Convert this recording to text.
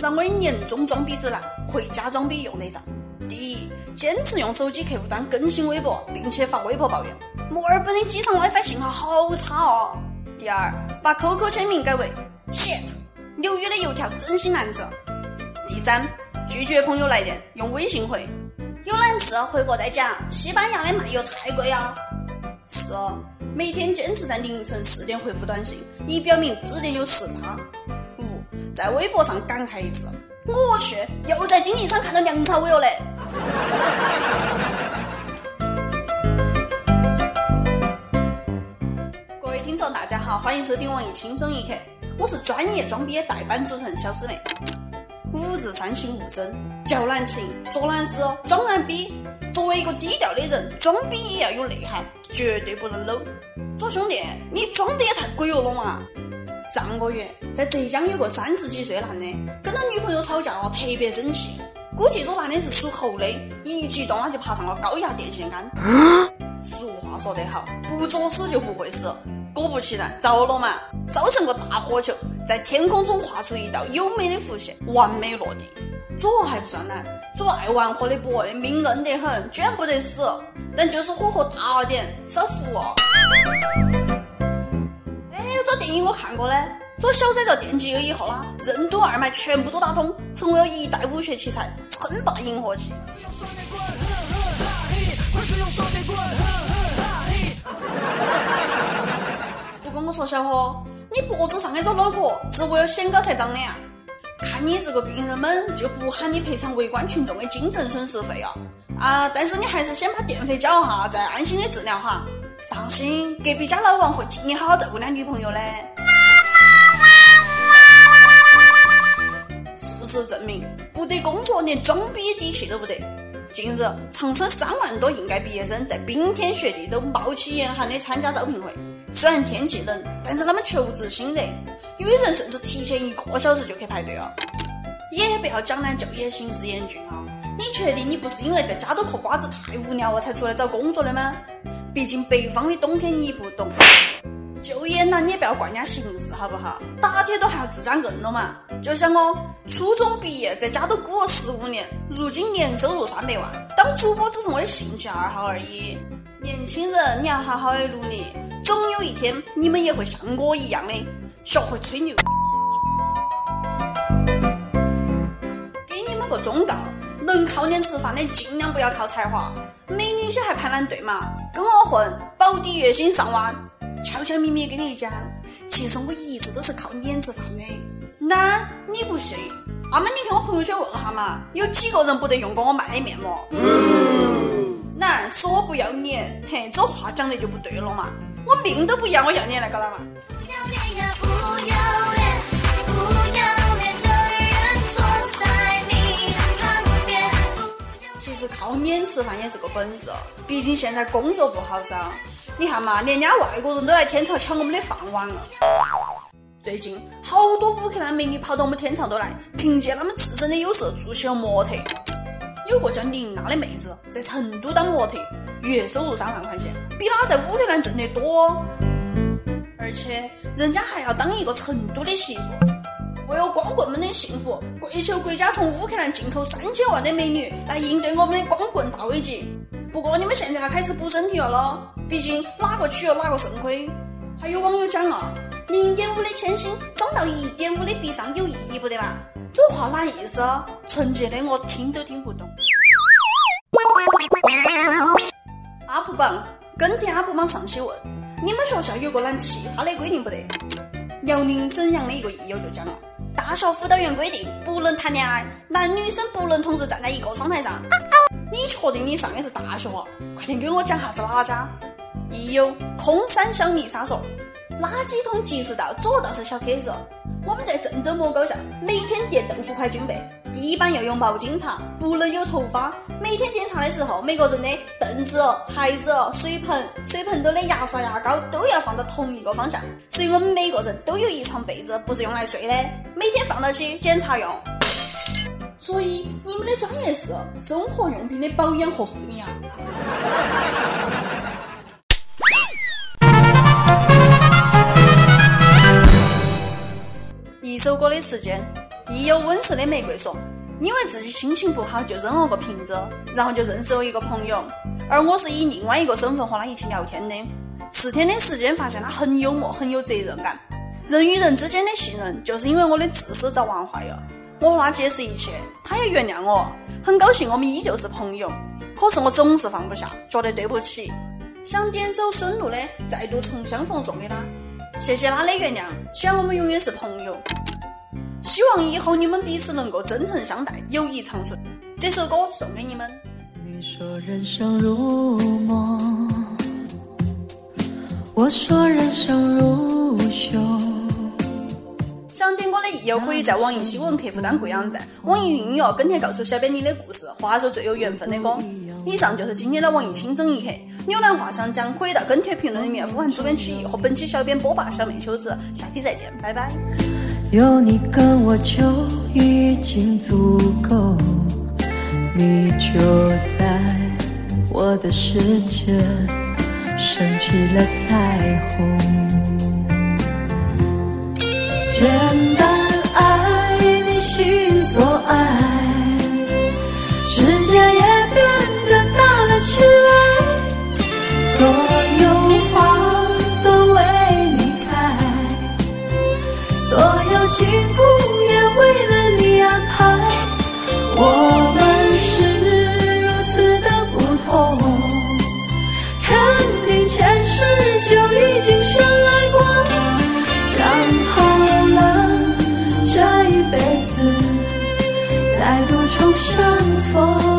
上我的年终装逼指南，回家装逼用得上。第一，坚持用手机客户端更新微博，并且发微博抱怨墨尔本的机场 WiFi 信号好差哦。第二，把 QQ 签名改为 shit，纽约的油条真心难吃。第三，拒绝朋友来电，用微信回有难事回国再讲。西班牙的漫游太贵啊。四，每天坚持在凌晨四点回复短信，以表明致电有时差。五，在微博上感慨一次，我去，又在竞技场看到梁朝伟了嘞。各位听众，大家好，欢迎收听网易轻松一刻，我是专业装逼的代班主持人小师妹。五日三省吾身，叫难情，做难事，装难逼。作为一个低调的人，装逼也要有内涵，绝对不能 low。左兄弟，你装的也太鬼了嘛！上个月在浙江有个三十几岁男的跟他女朋友吵架了，特别生气。估计这男的是属猴的，一激动啊就爬上了高压电线杆。俗话说得好，不作死就不会死。果不其然，着了嘛，烧成个大火球，在天空中画出一道优美的弧线，完美落地。这还不算难，这爱玩火的伯的命硬得很，居然不得死。但就是火候大了点，少服哦。电影我看过嘞，这小崽子电击了以后啦，任督二脉全部都打通，成为了一代武学奇才，称霸银河系。不过我说小伙，你脖子上的这脑壳是为了显高才长的呀？看你这个病人们就不喊你赔偿围观群众的精神损失费啊！啊，但是你还是先把电费缴哈，再安心的治疗哈。放心，隔壁家老王会替你好好照顾你女朋友的。事实证明，不得工作连装逼底气都不得。近日，长春三万多应届毕业生在冰天雪地都冒起严寒的参加招聘会。虽然天气冷，但是他们求职心热，有的人甚至提前一个小时就去排队了。也不要江南就业形势严峻啊！你确定你不是因为在家都嗑瓜子太无聊了才出来找工作的吗？毕竟北方的冬天你不懂。就业难你也不要怪人家形势好不好？打铁都还要自家硬了嘛。就像我初中毕业在家都鼓了十五年，如今年收入三百万，当主播只是我的兴趣爱好而已。年轻人，你要好好的努力，总有一天你们也会像我一样的学会吹牛。给你们个忠告：能靠脸吃饭的尽量不要靠才华，美女些还排烂队嘛，跟我混保底月薪上万。悄悄咪咪跟你讲，其实我一直都是靠脸吃饭的。那你不信？那么，你去我朋友圈问下嘛，有几个人不得用过我卖的面膜？那说不要脸，嘿，这话讲的就不对了嘛！我命都不要，我要脸来搞了嘛？其实靠脸吃饭也是个本事，毕竟现在工作不好找。你看嘛，连家外国人都来天朝抢我们的饭碗了。最近好多乌克兰美女跑到我们天朝都来，凭借他们自身的优势做起了模特。有个叫林娜的妹子在成都当模特，月收入三万块钱，比她在乌克兰挣得多。而且人家还要当一个成都的媳妇。为了光棍们的幸福，跪求国家从乌克兰进口三千万的美女来应对我们的光棍大危机。不过你们现在要开始补身体了咯，毕竟哪个娶了哪个肾亏。还有网友讲啊，零点五的铅心装到一点五的鼻上有意义不得嘛？这话哪意思？纯洁的我听都听不懂。阿布榜跟帖阿布榜上期问：你们学校有个蛮奇葩的规定不得？辽宁沈阳的一个益友就讲了：大学辅导员规定不能谈恋爱，男女生不能同时站在一个窗台上。你确定你上的是大学？快点给我讲下是哪家？亦有空山香蜜沙说，垃圾桶及时到，左道是小 case。我们在郑州莫高校每天叠豆腐块军备，地板要用毛巾擦，不能有头发。每天检查的时候，每个人的凳子、台子、水盆、水盆头的牙刷、牙膏都要放到同一个方向。所以我们每个人都有一床被子，不是用来睡的，每天放到起检查用。所以你们的专业是生活用品的保养和护理啊！首歌的时间，亦有温室的玫瑰说，因为自己心情不好就扔了个瓶子，然后就认识了一个朋友，而我是以另外一个身份和他一起聊天的。四天的时间，发现他很幽默，很有责任感。人与人之间的信任，就是因为我的自私遭玩坏了。我和他解释一切，他也原谅我，很高兴我们依旧是朋友。可是我总是放不下，觉得对不起，想点首孙露的《再度重相逢》送给他，谢谢他的原谅，希望我们永远是朋友，希望以后你们彼此能够真诚相待，友谊长存。这首歌送给你们。你说人生如梦，我说人生如秀。想点歌的益友可以在网易新闻客户端贵阳站、网易云音乐跟帖告诉小编你的故事，画首最有缘分的歌。以上就是今天的网易轻松一刻。浏览话想讲，可以到跟帖评论里面呼唤主编曲艺和本期小编波霸小妹秋子。下期再见，拜拜。有你跟我就已经足够，你就在我的世界升起了彩虹。见。所有幸福也为了你安排，我们是如此的不同，肯定前世就已经深爱过，想好了这一辈子再度重相逢。